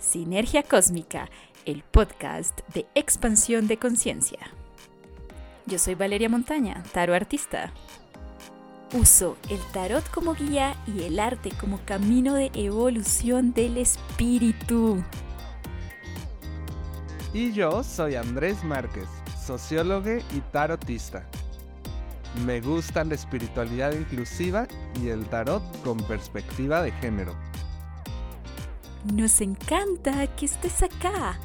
Sinergia Cósmica, el podcast de expansión de conciencia. Yo soy Valeria Montaña, tarot artista. Uso el tarot como guía y el arte como camino de evolución del espíritu. Y yo soy Andrés Márquez, sociólogo y tarotista. Me gusta la espiritualidad inclusiva y el tarot con perspectiva de género. Nos encanta que estés acá.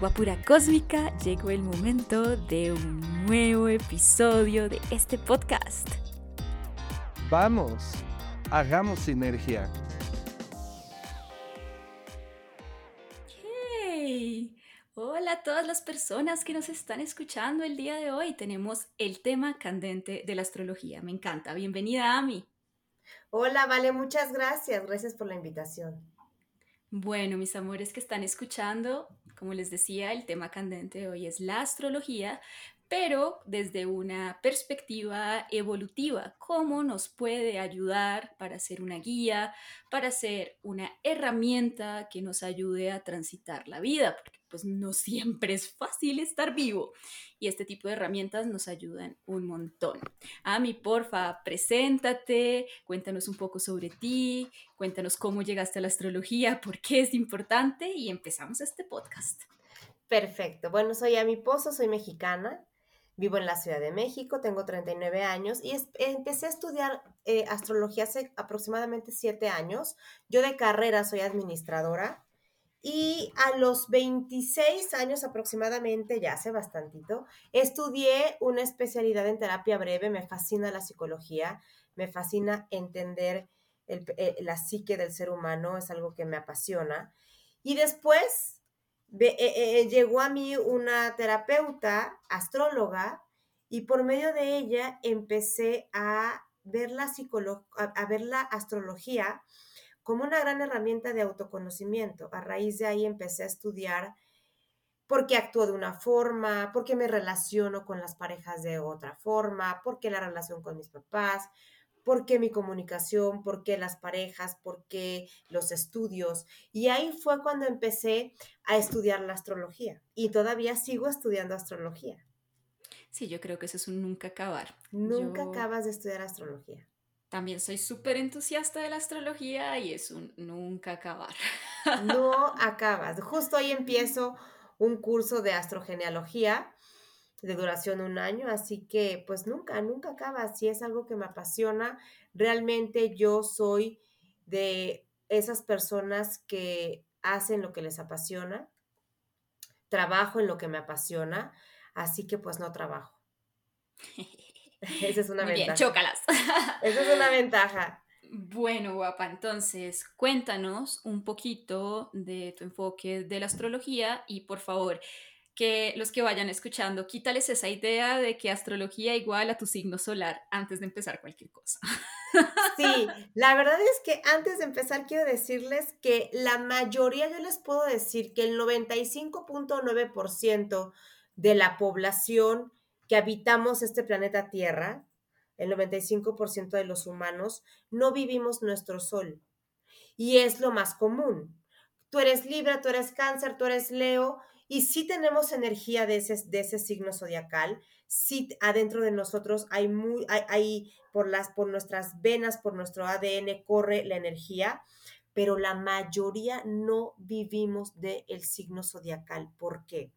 Guapura Cósmica, llegó el momento de un nuevo episodio de este podcast. Vamos, hagamos sinergia. Hey, hola a todas las personas que nos están escuchando el día de hoy. Tenemos el tema candente de la astrología. Me encanta. Bienvenida, Ami. Hola, Vale, muchas gracias. Gracias por la invitación. Bueno, mis amores que están escuchando, como les decía, el tema candente de hoy es la astrología, pero desde una perspectiva evolutiva, cómo nos puede ayudar para ser una guía, para ser una herramienta que nos ayude a transitar la vida, porque pues no siempre es fácil estar vivo y este tipo de herramientas nos ayudan un montón. Ami, porfa, preséntate, cuéntanos un poco sobre ti, cuéntanos cómo llegaste a la astrología, por qué es importante y empezamos este podcast. Perfecto. Bueno, soy Ami Pozo, soy mexicana, Vivo en la Ciudad de México, tengo 39 años y empecé a estudiar eh, astrología hace aproximadamente 7 años. Yo de carrera soy administradora y a los 26 años aproximadamente, ya hace bastantito, estudié una especialidad en terapia breve. Me fascina la psicología, me fascina entender eh, la psique del ser humano, es algo que me apasiona. Y después eh, eh, llegó a mí una terapeuta, astróloga, y por medio de ella empecé a ver la, a, ver la astrología como una gran herramienta de autoconocimiento. A raíz de ahí empecé a estudiar por qué actúo de una forma, por qué me relaciono con las parejas de otra forma, por qué la relación con mis papás, por qué mi comunicación, por qué las parejas, por qué los estudios. Y ahí fue cuando empecé a estudiar la astrología y todavía sigo estudiando astrología. Sí, yo creo que eso es un nunca acabar. Nunca acabas de estudiar astrología. También soy súper entusiasta de la astrología y es un nunca acabar. No acabas. Justo hoy empiezo un curso de astrogenealogía de duración un año, así que pues nunca, nunca acaba. Si es algo que me apasiona, realmente yo soy de esas personas que hacen lo que les apasiona, trabajo en lo que me apasiona, así que pues no trabajo. Esa es una ventaja. Bien, chócalas. Esa es una ventaja. Bueno, guapa, entonces cuéntanos un poquito de tu enfoque de la astrología y por favor, que los que vayan escuchando, quítales esa idea de que astrología igual a tu signo solar antes de empezar cualquier cosa. Sí, la verdad es que antes de empezar quiero decirles que la mayoría, yo les puedo decir que el 95.9% de la población que habitamos este planeta Tierra, el 95% de los humanos, no vivimos nuestro sol. Y es lo más común. Tú eres Libra, tú eres Cáncer, tú eres Leo, y sí tenemos energía de ese, de ese signo zodiacal, sí adentro de nosotros hay, muy, hay, por, las, por nuestras venas, por nuestro ADN corre la energía, pero la mayoría no vivimos del el signo zodiacal. ¿Por qué?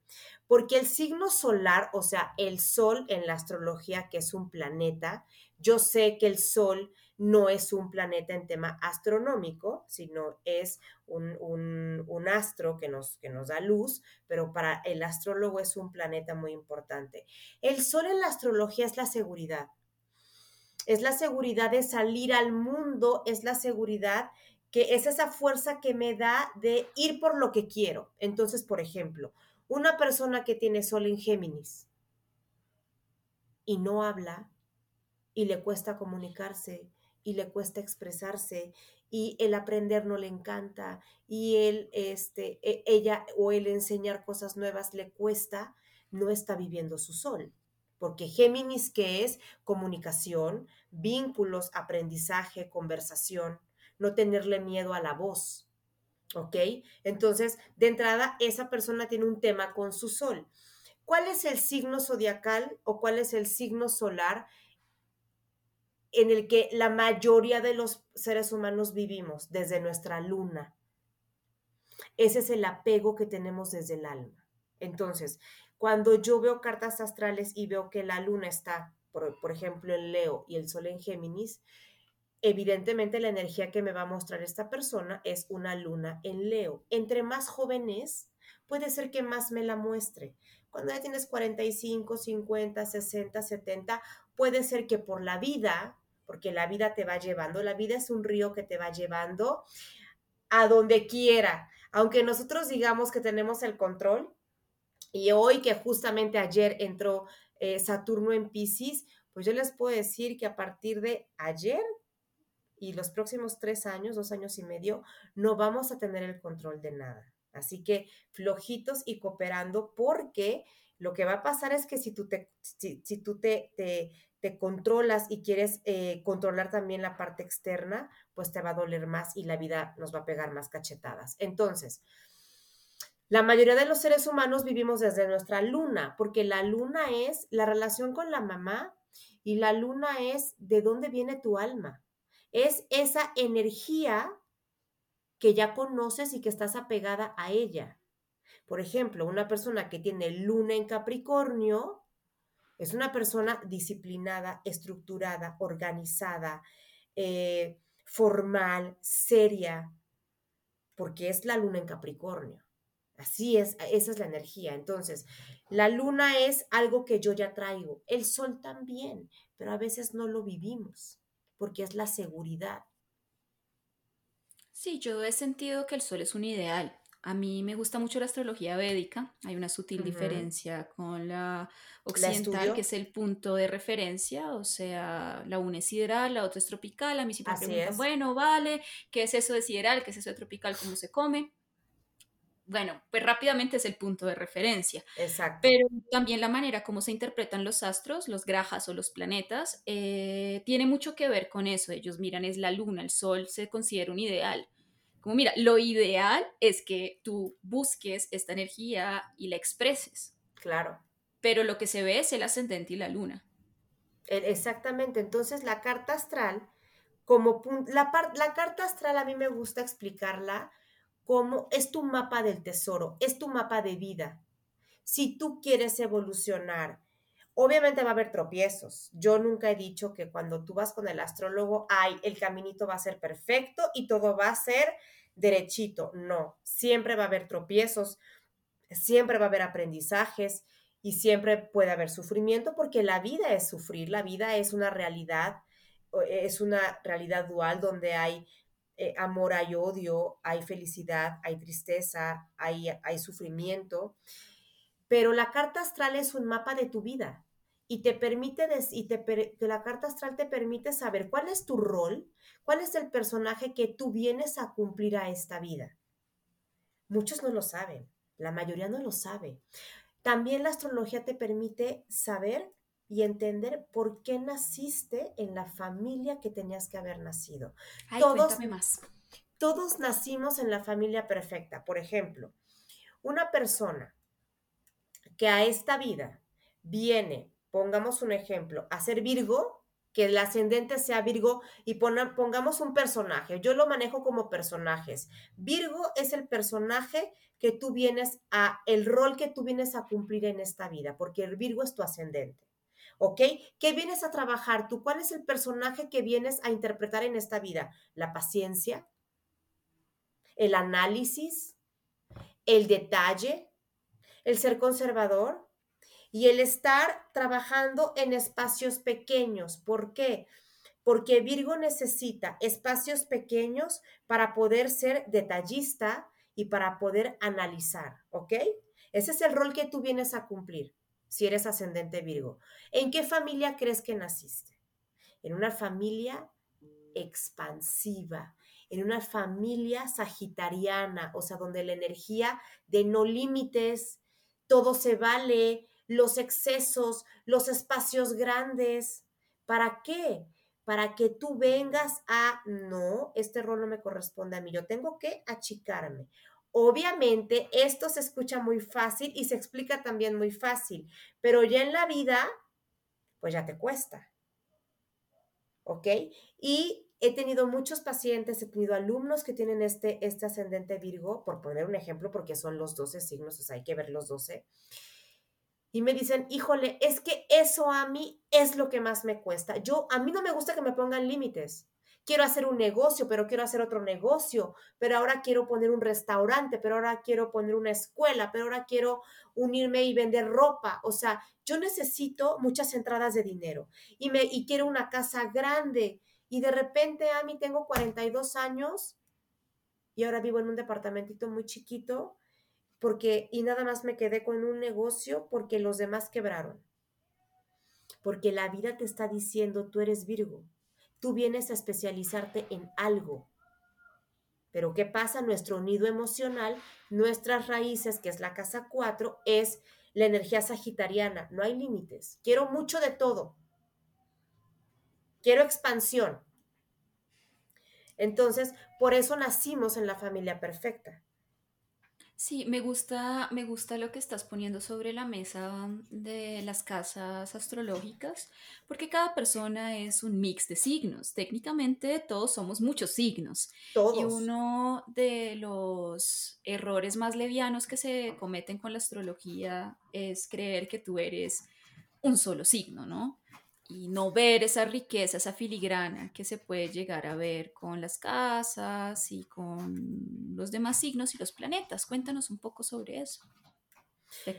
Porque el signo solar, o sea, el sol en la astrología, que es un planeta, yo sé que el sol no es un planeta en tema astronómico, sino es un, astro que nos, que nos da luz, pero para el astrólogo es un planeta muy importante. El sol en la astrología es la seguridad. Es la seguridad de salir al mundo, es la seguridad que es esa fuerza que me da de ir por lo que quiero. Entonces, por ejemplo, una persona que tiene sol en Géminis y no habla y le cuesta comunicarse y le cuesta expresarse y el aprender no le encanta y él, este, e, ella o el enseñar cosas nuevas le cuesta, no está viviendo su sol. Porque Géminis, que es comunicación, vínculos, aprendizaje, conversación, no tenerle miedo a la voz. ¿Ok? Entonces, de entrada, esa persona tiene un tema con su sol. ¿Cuál es el signo zodiacal o cuál es el signo solar en el que la mayoría de los seres humanos vivimos desde nuestra luna. Ese es el apego que tenemos desde el alma. Entonces, cuando yo veo cartas astrales y veo que la luna está, por, por, ejemplo, en Leo y el sol en Géminis, evidentemente la energía que me va a mostrar esta persona es una luna en Leo. Entre más jóvenes, puede ser que más me la muestre. Cuando ya tienes 45, 50, 60, 70, puede ser que por la vida porque la vida te va llevando, la vida es un río que te va llevando a donde quiera. Aunque nosotros digamos que tenemos el control, y hoy que justamente ayer entró eh, Saturno en Pisces, pues yo les puedo decir que a partir de ayer y los próximos tres años, dos años y medio, no vamos a tener el control de nada. Así que flojitos y cooperando porque lo que va a pasar es que si tú te, si, tú te, te controlas y quieres eh, controlar también la parte externa, pues te va a doler más y la vida nos va a pegar más cachetadas. Entonces, la mayoría de los seres humanos vivimos desde nuestra luna, porque la luna es la relación con la mamá y la luna es de dónde viene tu alma. Es esa energía que ya conoces y que estás apegada a ella. Por ejemplo, una persona que tiene luna en Capricornio, es una persona disciplinada, estructurada, organizada, eh, formal, seria, porque es la luna en Capricornio. Así es, esa es la energía. Entonces, la luna es algo que yo ya traigo, el sol también, pero a veces no lo vivimos, porque es la seguridad. Sí, yo he sentido que el sol es un ideal, a mí me gusta mucho la astrología védica. Hay una sutil diferencia con la occidental, que es el punto de referencia. O sea, la una es sideral, la otra es tropical. A mí siempre me preguntan, bueno, vale, ¿qué es eso de sideral? ¿Qué es eso de tropical? ¿Cómo se come? Bueno, pues rápidamente es el punto de referencia. Exacto. Pero también la manera como se interpretan los astros, los grajas o los planetas, eh, tiene mucho que ver con eso. Ellos miran, es la luna, el sol se considera un ideal como mira, lo ideal es que tú busques esta energía y la expreses. Claro. Pero lo que se ve es el ascendente y la luna. Exactamente. Entonces, la carta astral, como la, la carta astral a mí me gusta explicarla como es tu mapa del tesoro, es tu mapa de vida. Si tú quieres evolucionar, obviamente va a haber tropiezos. Yo nunca he dicho que cuando tú vas con el astrólogo, ay, el caminito va a ser perfecto y todo va a ser derechito. No, siempre va a haber tropiezos, siempre va a haber aprendizajes y siempre puede haber sufrimiento porque la vida es sufrir, la vida es una realidad, es una realidad dual donde hay eh, amor, hay odio, hay felicidad, hay tristeza, hay sufrimiento. Pero la carta astral es un mapa de tu vida y te permite, y te, la carta astral te permite saber cuál es tu rol, cuál es el personaje que tú vienes a cumplir a esta vida. Muchos no lo saben, la mayoría no lo sabe. También la astrología te permite saber y entender por qué naciste en la familia que tenías que haber nacido. todos, más. Todos nacimos en la familia perfecta. Por ejemplo, una persona que a esta vida viene pongamos un ejemplo, hacer Virgo, que el ascendente sea Virgo y pongamos un personaje. Yo lo manejo como personajes. Virgo es el personaje que tú vienes a, el rol que tú vienes a cumplir en esta vida, porque el Virgo es tu ascendente. ¿Ok? ¿Qué vienes a trabajar tú? ¿Cuál es el personaje que vienes a interpretar en esta vida? La paciencia, el análisis, el detalle, el ser conservador, y el estar trabajando en espacios pequeños. ¿Por qué? Porque Virgo necesita espacios pequeños para poder ser detallista y para poder analizar, ¿ok? Ese es el rol que tú vienes a cumplir si eres ascendente Virgo. ¿En qué familia crees que naciste? En una familia expansiva, en una familia sagitariana, o sea, donde la energía de no límites, todo se vale, los excesos, los espacios grandes. ¿Para qué? para que tú vengas a, no, este rol no me corresponde a mí, yo tengo que achicarme. Obviamente, esto se escucha muy fácil y se explica también muy fácil, pero ya en la vida, pues ya te cuesta. ¿Ok? Y he tenido muchos pacientes, he tenido alumnos que tienen este, este ascendente Virgo, por poner un ejemplo, porque son los 12 signos, o sea, hay que ver los 12 y me dicen, híjole, es que eso a mí es lo que más me cuesta. Yo, a mí no me gusta que me pongan límites. Quiero hacer un negocio, pero quiero hacer otro negocio, pero ahora quiero poner un restaurante, pero ahora quiero poner una escuela, pero ahora quiero unirme y vender ropa. O sea, yo necesito muchas entradas de dinero y, me, y quiero una casa grande. Y de repente a mí tengo 42 años y ahora vivo en un departamentito muy chiquito porque y nada más me quedé con un negocio porque los demás quebraron. Porque la vida te está diciendo, tú eres Virgo, tú vienes a especializarte en algo. Pero ¿qué pasa? Nuestro nido emocional, nuestras raíces, que es la casa 4, es la energía sagitariana. No hay límites. Quiero mucho de todo. Quiero expansión. Entonces, por eso nacimos en la familia perfecta. Sí, me gusta, me gusta lo que estás poniendo sobre la mesa de las casas astrológicas, porque cada persona es un mix de signos. Técnicamente todos somos muchos signos. Y uno de los errores más levianos que se cometen con la astrología es creer que tú eres un solo signo, ¿no? Y no ver esa riqueza, esa filigrana que se puede llegar a ver con las casas y con los demás signos y los planetas. Cuéntanos un poco sobre eso.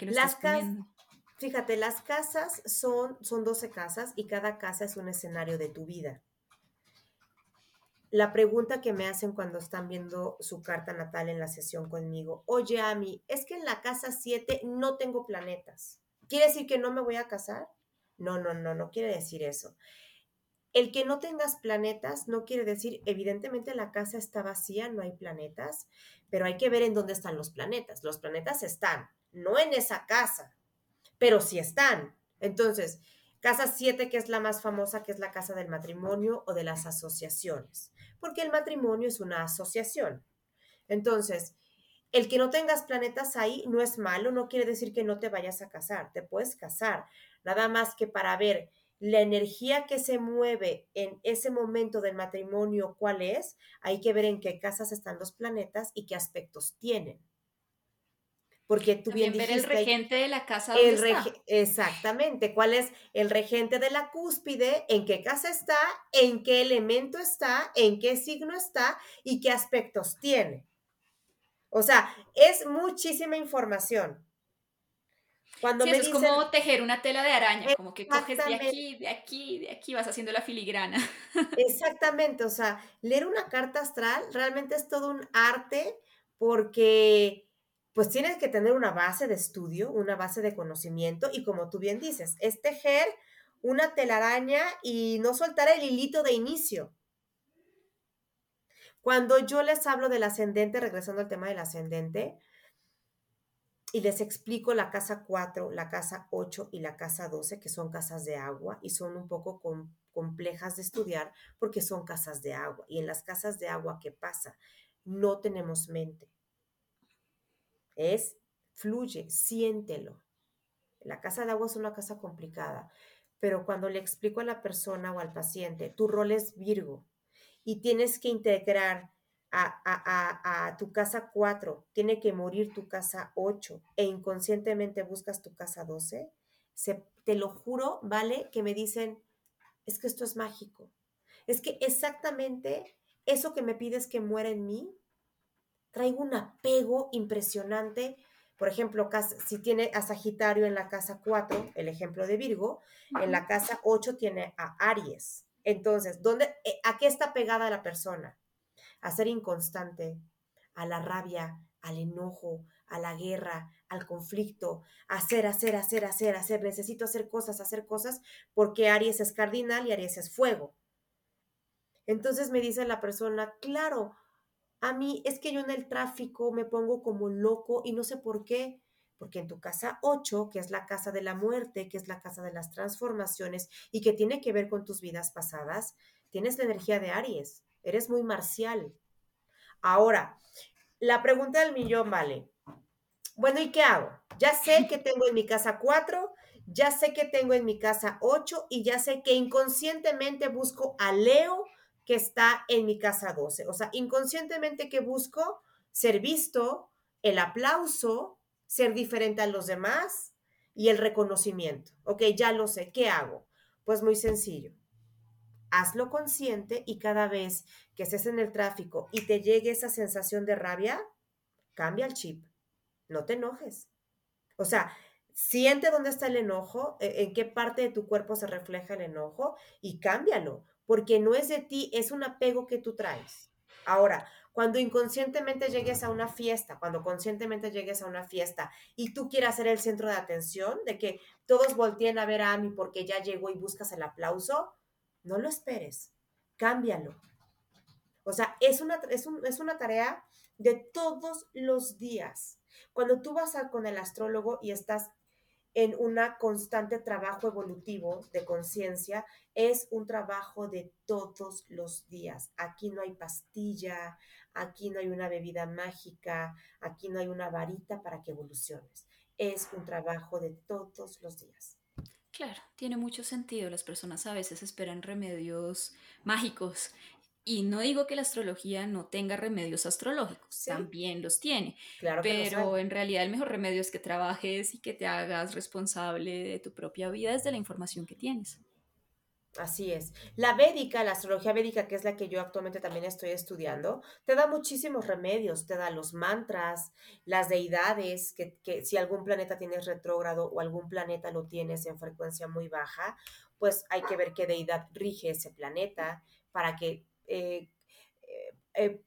las casas, fíjate, las casas son, son 12 casas y cada casa es un escenario de tu vida. La pregunta que me hacen cuando están viendo su carta natal en la sesión conmigo, oye, Ami, es que en la casa 7 no tengo planetas. ¿Quiere decir que no me voy a casar? No, no, no, no quiere decir eso. El que no tengas planetas no quiere decir, evidentemente la casa está vacía, no hay planetas, pero hay que ver en dónde están los planetas. Los planetas están, no en esa casa, pero sí están. Entonces, casa 7, que es la más famosa, que es la casa del matrimonio o de las asociaciones, porque el matrimonio es una asociación. Entonces, el que no tengas planetas ahí no es malo, no quiere decir que no te vayas a casar, te puedes casar. Nada más que para ver la energía que se mueve en ese momento del matrimonio, cuál es, hay que ver en qué casas están los planetas y qué aspectos tienen. Porque tú bien ver el regente de la casa el está. Exactamente, cuál es el regente de la cúspide, en qué casa está, en qué elemento está, en qué signo está y qué aspectos tiene. O sea, es muchísima información. Cuando sí, es como tejer una tela de araña, como que coges de aquí, de aquí, de aquí, vas haciendo la filigrana. Exactamente, o sea, leer una carta astral realmente es todo un arte porque pues tienes que tener una base de estudio, una base de conocimiento y como tú bien dices, es tejer una telaraña y no soltar el hilito de inicio. Cuando yo les hablo del ascendente, regresando al tema del ascendente, y les explico la casa 4, la casa 8 y la casa 12, que son casas de agua y son un poco complejas de estudiar porque son casas de agua. Y en las casas de agua, ¿qué pasa? No tenemos mente. Es, fluye, siéntelo. La casa de agua es una casa complicada, pero cuando le explico a la persona o al paciente, tu rol es Virgo y tienes que integrar a, tu casa 4, tiene que morir tu casa 8 e inconscientemente buscas tu casa 12, se, te lo juro, ¿vale? Que me dicen, es que esto es mágico. Es que exactamente eso que me pides que muera en mí, traigo un apego impresionante. Por ejemplo, si tiene a Sagitario en la casa 4, el ejemplo de Virgo, en la casa 8 tiene a Aries. Entonces, ¿dónde, eh, ¿a qué está pegada la persona? A ser inconstante, a la rabia, al enojo, a la guerra, al conflicto, hacer, hacer, hacer, hacer, hacer, necesito hacer cosas, hacer cosas, porque Aries es cardinal y Aries es fuego. Entonces me dice la persona, claro, a mí es que yo en el tráfico me pongo como loco y no sé por qué, porque en tu casa 8, que es la casa de la muerte, que es la casa de las transformaciones y que tiene que ver con tus vidas pasadas, tienes la energía de Aries, eres muy marcial. Ahora, la pregunta del millón vale, bueno, ¿y qué hago? Ya sé que tengo en mi casa cuatro, ya sé que tengo en mi casa ocho y ya sé que inconscientemente busco a Leo que está en mi casa 12. O sea, inconscientemente que busco ser visto, el aplauso, ser diferente a los demás y el reconocimiento. Ok, ya lo sé, ¿qué hago? Pues muy sencillo. Hazlo consciente y cada vez que estés en el tráfico y te llegue esa sensación de rabia, cambia el chip. No te enojes. O sea, siente dónde está el enojo, e, en qué parte de tu cuerpo se refleja el enojo y cámbialo, porque no es de ti, es un apego que tú traes. Ahora, cuando inconscientemente llegues a una fiesta, cuando conscientemente llegues a una fiesta y tú quieras ser el centro de atención, de que todos volteen a ver a mí porque ya llegó y buscas el aplauso, no lo esperes, cámbialo. O sea, es una, es, es una tarea de todos los días. Cuando tú vas con el astrólogo y estás en un constante trabajo evolutivo de conciencia, es un trabajo de todos los días. Aquí no hay pastilla, aquí no hay una bebida mágica, aquí no hay una varita para que evoluciones. Es un trabajo de todos los días. Claro, tiene mucho sentido. Las personas a veces esperan remedios mágicos y no digo que la astrología no tenga remedios astrológicos, también los tiene. Claro pero en realidad el mejor remedio es que trabajes y que te hagas responsable de tu propia vida desde la información que tienes. Así es. La védica, la astrología védica, que es la que yo actualmente también estoy estudiando, te da muchísimos remedios, te da los mantras, las deidades, que, que si algún planeta tienes retrógrado o algún planeta lo tienes en frecuencia muy baja, pues hay que ver qué deidad rige ese planeta para que eh, eh,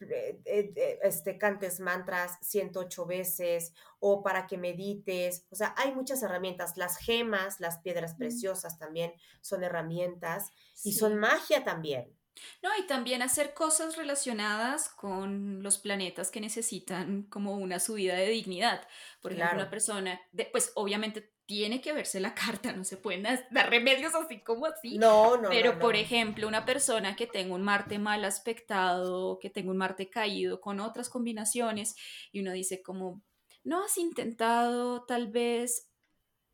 eh, este, cantes mantras 108 veces o para que medites. O sea, hay muchas herramientas. Las gemas, las piedras preciosas también son herramientas y son magia también. No, y también hacer cosas relacionadas con los planetas que necesitan como una subida de dignidad. Por ejemplo, una persona, pues obviamente tiene que verse la carta, no se pueden dar remedios así como así. No, no. Pero, por ejemplo, una persona que tenga un Marte mal aspectado, que tenga un Marte caído con otras combinaciones, y uno dice como, ¿no has intentado tal vez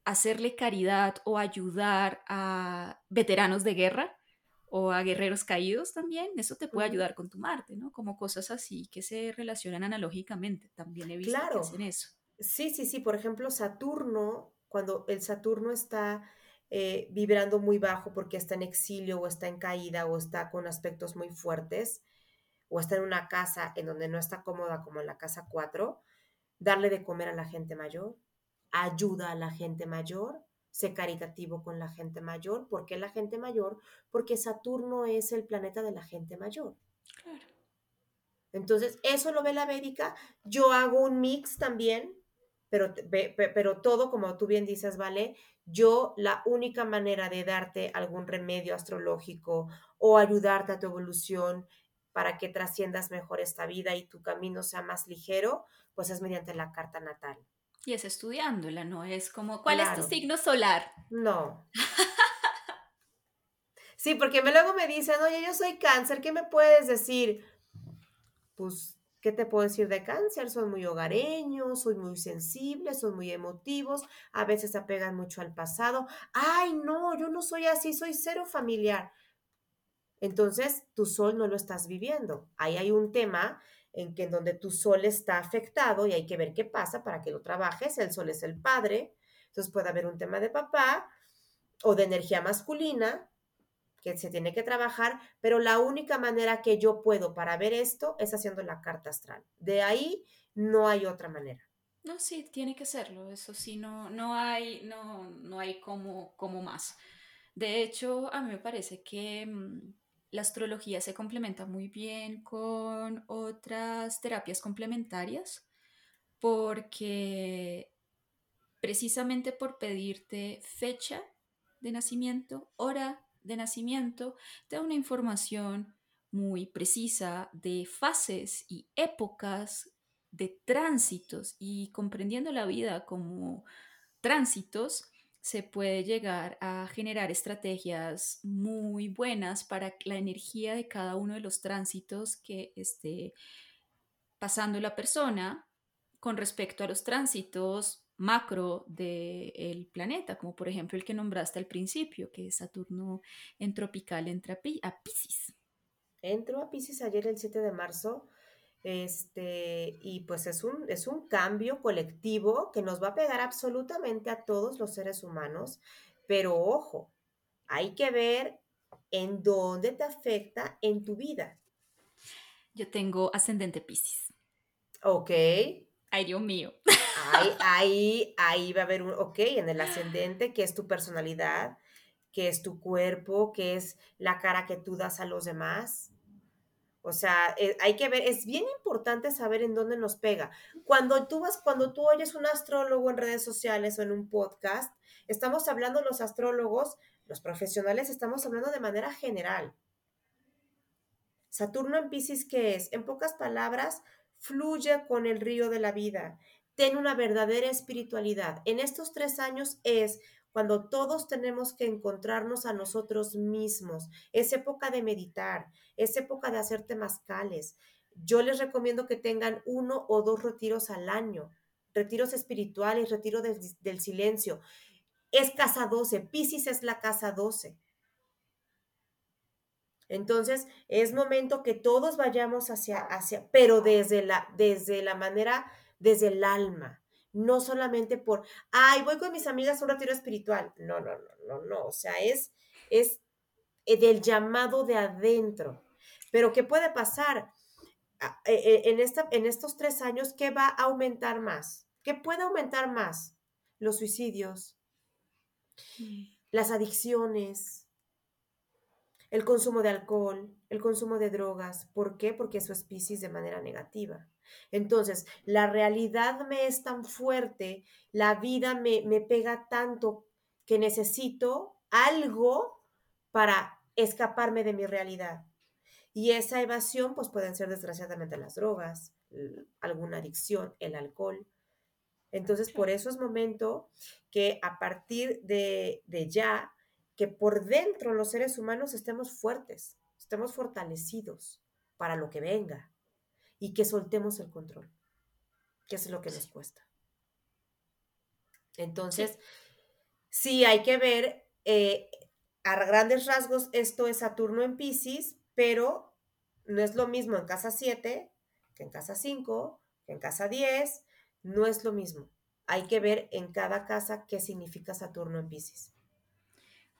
hacerle caridad o ayudar a veteranos de guerra? o a guerreros caídos también, eso te puede ayudar con tu Marte, ¿no? Como cosas así que se relacionan analógicamente, también he visto que hacen eso. Sí, sí, sí, por ejemplo, Saturno cuando el Saturno está eh, vibrando muy bajo porque está en exilio o está en caída o está con aspectos muy fuertes o está en una casa en donde no está cómoda como en la casa 4, darle de comer a la gente mayor, ayuda a la gente mayor, sé caritativo con la gente mayor. ¿Por qué la gente mayor? Porque Saturno es el planeta de la gente mayor. Claro. Entonces, eso lo ve la Védica. Yo hago un mix también pero, pero todo, como tú bien dices, ¿vale? Yo la única manera de darte algún remedio astrológico o ayudarte a tu evolución para que trasciendas mejor esta vida y tu camino sea más ligero, pues es mediante la carta natal. Y es estudiándola, ¿no? Es como, ¿cuál es tu signo solar? No. sí, porque luego me dicen, oye, yo soy cáncer, ¿qué me puedes decir? Pues ¿Qué te puedo decir de cáncer? Son muy hogareños, son muy sensibles, son muy emotivos, a veces se apegan mucho al pasado. Ay, no, yo no soy así, soy cero familiar. Entonces, tu sol no lo estás viviendo. Ahí hay un tema en que en donde tu sol está afectado y hay que ver qué pasa para que lo trabajes. El sol es el padre, entonces puede haber un tema de papá o de energía masculina que se tiene que trabajar, pero la única manera que yo puedo para ver esto es haciendo la carta astral. De ahí no hay otra manera. No, sí, tiene que serlo, eso sí, no, no hay, no, no hay como, como más. De hecho, a mí me parece que mm, la astrología se complementa muy bien con otras terapias complementarias, porque precisamente por pedirte fecha de nacimiento, hora de nacimiento te da una información muy precisa de fases y épocas de tránsitos y comprendiendo la vida como tránsitos, se puede llegar a generar estrategias muy buenas para la energía de cada uno de los tránsitos que esté pasando la persona con respecto a los tránsitos macro del planeta, como por ejemplo el que nombraste al principio, que es Saturno en tropical entra a Pisces. Entró a Pisces ayer el 7 de marzo este, y pues es un, es un cambio colectivo que nos va a pegar absolutamente a todos los seres humanos, pero ojo, hay que ver en dónde te afecta en tu vida. Yo tengo ascendente Pisces. Ok. Ay, Dios mío. Ahí, ahí, ahí va a haber un, ok, en el ascendente, que es tu personalidad, que es tu cuerpo, que es la cara que tú das a los demás. O sea, eh, hay que ver, es bien importante saber en dónde nos pega. Cuando tú vas, cuando tú oyes un astrólogo en redes sociales o en un podcast, estamos hablando los astrólogos, los profesionales, estamos hablando de manera general. Saturno en Pisces, ¿qué es? En pocas palabras, fluye con el río de la vida. Ten una verdadera espiritualidad. En estos tres años es cuando todos tenemos que encontrarnos a nosotros mismos. Es época de meditar, es época de hacer temazcales. Yo les recomiendo que tengan uno o dos retiros al año, retiros espirituales, retiro del silencio. Es casa 12, Pisces es la casa 12. Entonces, es momento que todos vayamos hacia, hacia, pero desde la, desde la manera, desde el alma no solamente por, ay, voy con mis amigas a un retiro espiritual. No, no, no, no, no. O sea, es, es eh, del llamado de adentro. Pero ¿qué puede pasar? Ah, eh, eh, en, esta, en estos tres años, ¿qué va a aumentar más? ¿Qué puede aumentar más? Los suicidios, mm. las adicciones, el consumo de alcohol, el consumo de drogas. ¿Por qué? Porque eso es Pisces de manera negativa. Entonces, la realidad me es tan fuerte, la vida me, me pega tanto que necesito algo para escaparme de mi realidad. Y esa evasión, pues pueden ser desgraciadamente las drogas, alguna adicción, el alcohol. Entonces, por eso es momento que a partir de, de, ya, que por dentro los seres humanos estemos fuertes, estemos fortalecidos para lo que venga y que soltemos el control, que es lo que nos cuesta. Entonces, sí, hay que ver, eh, a grandes rasgos, esto es Saturno en Pisces, pero no es lo mismo en casa 7 que en casa 5, que en casa 10, no es lo mismo. Hay que ver en cada casa qué significa Saturno en Pisces.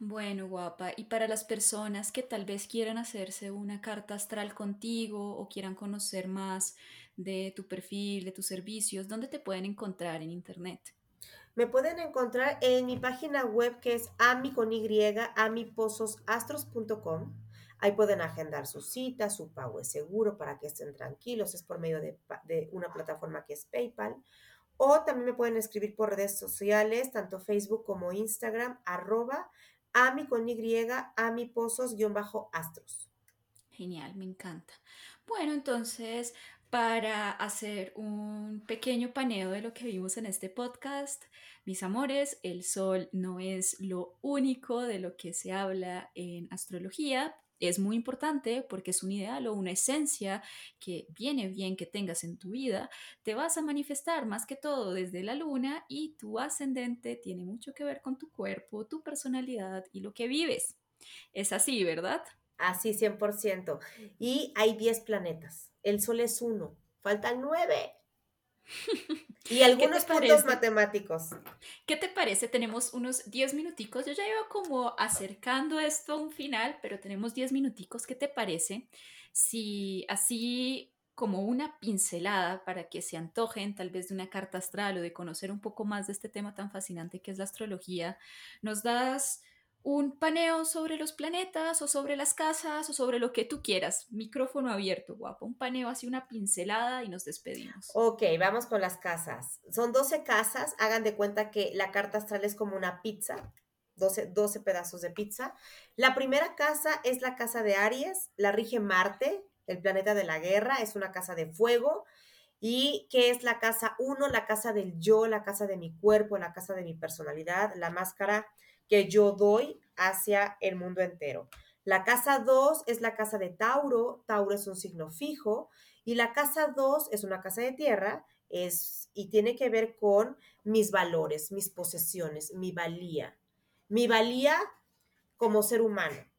Bueno, guapa, y para las personas que tal vez quieran hacerse una carta astral contigo o quieran conocer más de tu perfil, de tus servicios, ¿dónde te pueden encontrar en internet? Me pueden encontrar en mi página web que es ami con y. Ahí pueden agendar su cita, su pago es seguro para que estén tranquilos, es por medio de una plataforma que es PayPal. O también me pueden escribir por redes sociales, tanto Facebook como Instagram, arroba Ami con Y, Ami Pozos-Astros. Genial, me encanta. Bueno, entonces, para hacer un pequeño paneo de lo que vimos en este podcast, mis amores, el sol no es lo único de lo que se habla en astrología, es muy importante porque es un ideal o una esencia que viene bien que tengas en tu vida, te vas a manifestar más que todo desde la luna y tu ascendente tiene mucho que ver con tu cuerpo, tu personalidad y lo que vives. Es así, ¿verdad? Así, 100%. Y hay 10 planetas. El Sol es uno. Faltan nueve. Y algunos puntos matemáticos. ¿Qué te parece? Tenemos unos 10 minuticos. Yo ya iba como acercando esto a un final, pero tenemos 10 minuticos. ¿Qué te parece? Si así como una pincelada para que se antojen tal vez de una carta astral o de conocer un poco más de este tema tan fascinante que es la astrología, nos das un paneo sobre los planetas o sobre las casas o sobre lo que tú quieras. Micrófono abierto, guapo. Un paneo así, una pincelada y nos despedimos. Ok, vamos con las casas. Son 12 casas. Hagan de cuenta que la carta astral es como una pizza. 12, 12 pedazos de pizza. La primera casa es la casa de Aries. La rige Marte, el planeta de la guerra. Es una casa de fuego. ¿Y qué es la casa 1? La casa del yo, la casa de mi cuerpo, la casa de mi personalidad, la máscara que yo doy hacia el mundo entero. La casa 2 es la casa de Tauro, Tauro es un signo fijo, y la casa 2 es una casa de tierra es, y tiene que ver con mis valores, mis posesiones, mi valía. Mi valía como ser humano.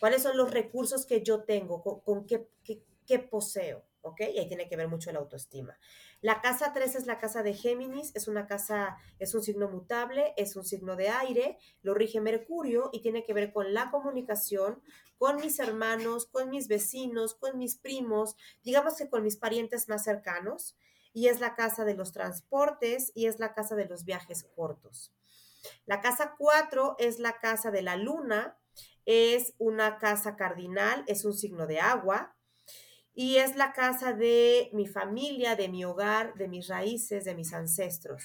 ¿Cuáles son los recursos que yo tengo? ¿Con, qué, poseo? ¿ok? Y ahí tiene que ver mucho la autoestima. La casa 3 es la casa de Géminis, es una casa, es un signo mutable, es un signo de aire, lo rige Mercurio y tiene que ver con la comunicación, con mis hermanos, con mis vecinos, con mis primos, digamos que con mis parientes más cercanos, y es la casa de los transportes y es la casa de los viajes cortos. La casa 4 es la casa de la luna, es una casa cardinal, es un signo de agua, y es la casa de mi familia, de mi hogar, de mis raíces, de mis ancestros.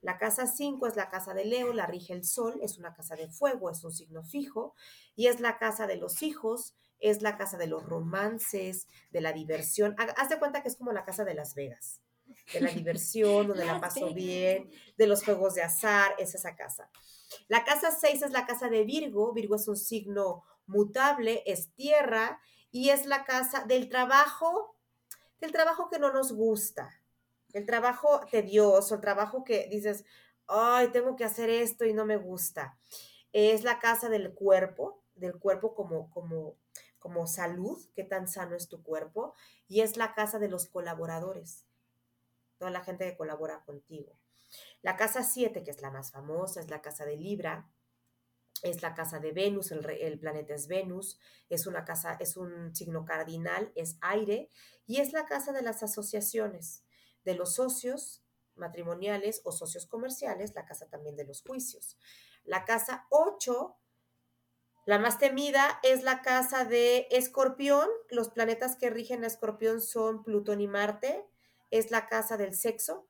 La casa 5 es la casa de Leo, la rige el sol, es una casa de fuego, es un signo fijo, y es la casa de los hijos, es la casa de los romances, de la diversión. Haz de cuenta que es como la casa de Las Vegas, de la diversión, donde la paso bien, de los juegos de azar, es esa casa. La casa 6 es la casa de Virgo, Virgo es un signo mutable, es tierra, y es la casa del trabajo, del trabajo que no nos gusta, el trabajo tedioso, el trabajo que dices, ay, tengo que hacer esto y no me gusta. Es la casa del cuerpo, del cuerpo como, como, como salud, qué tan sano es tu cuerpo, y es la casa de los colaboradores, toda la gente que colabora contigo. La casa 7, que es la más famosa, es la casa de Libra, es la casa de Venus, el, planeta es Venus, es una casa, es un signo cardinal, es aire, y es la casa de las asociaciones, de los socios matrimoniales o socios comerciales, la casa también de los juicios. La casa 8, la más temida, es la casa de Escorpión, los planetas que rigen a Escorpión son Plutón y Marte, es la casa del sexo,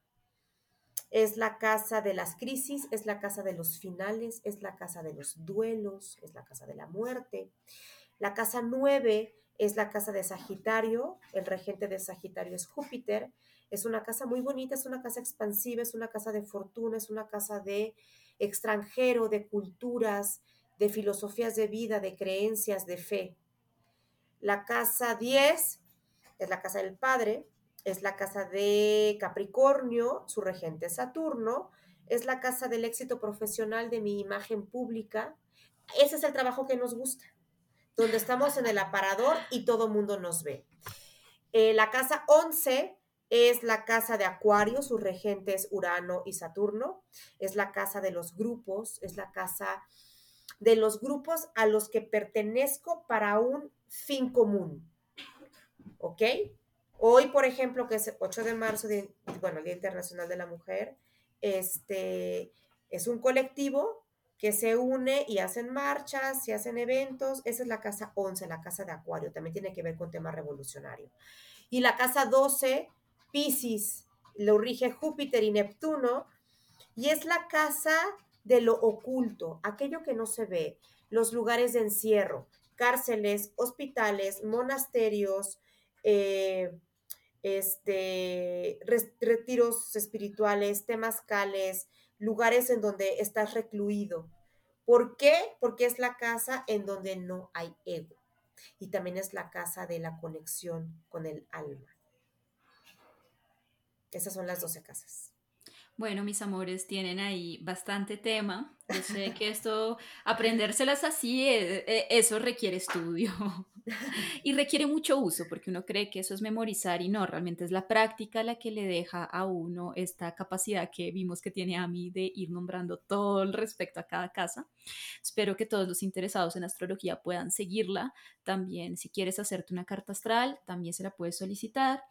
es la casa de las crisis, es la casa de los finales, es la casa de los duelos, es la casa de la muerte. La casa 9 es la casa de Sagitario, el regente de Sagitario es Júpiter, es una casa muy bonita, es una casa expansiva, es una casa de fortuna, es una casa de extranjero, de culturas, de filosofías de vida, de creencias, de fe. La casa 10 es la casa del Padre, es la casa de Capricornio, su regente Saturno, es la casa del éxito profesional de mi imagen pública. Ese es el trabajo que nos gusta, donde estamos en el aparador y todo mundo nos ve. Eh, la casa 11 es la casa de Acuario, sus regentes Urano y Saturno, es la casa de los grupos, es la casa de los grupos a los que pertenezco para un fin común. ¿Ok? Hoy, por ejemplo, que es 8 de marzo, bueno, el Día Internacional de la Mujer, este, es un colectivo que se une y hacen marchas y hacen eventos. Esa es la casa 11, la casa de Acuario, también tiene que ver con tema revolucionario. Y la casa 12, Pisces, lo rige Júpiter y Neptuno, y es la casa de lo oculto, aquello que no se ve, los lugares de encierro, cárceles, hospitales, monasterios, eh, este, retiros espirituales, temazcales, lugares en donde estás recluido. ¿Por qué? Porque es la casa en donde no hay ego. Y también es la casa de la conexión con el alma. Esas son las 12 casas. Bueno, mis amores, tienen ahí bastante tema. Yo sé que esto, aprendérselas así, eh, eh, eso requiere estudio y requiere mucho uso, porque uno cree que eso es memorizar y no, realmente es la práctica la que le deja a uno esta capacidad que vimos que tiene a mí de ir nombrando todo el respecto a cada casa. Espero que todos los interesados en astrología puedan seguirla. También, si quieres hacerte una carta astral, también se la puedes solicitar.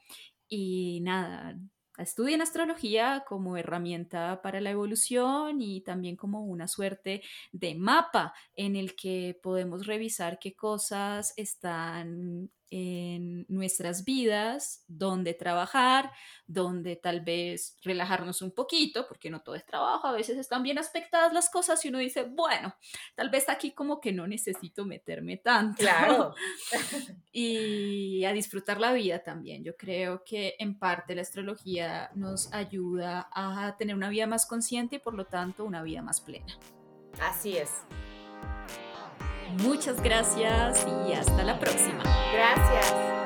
Y nada, Estudien astrología como herramienta para la evolución y también como una suerte de mapa en el que podemos revisar qué cosas están en nuestras vidas, dónde trabajar, dónde tal vez relajarnos un poquito, porque no todo es trabajo, a veces están bien aspectadas las cosas y uno dice, bueno, tal vez aquí como que no necesito meterme tanto. Claro. y y a disfrutar la vida también. Yo creo que en parte la astrología nos ayuda a tener una vida más consciente y por lo tanto una vida más plena. Así es. Muchas gracias y hasta la próxima. Gracias.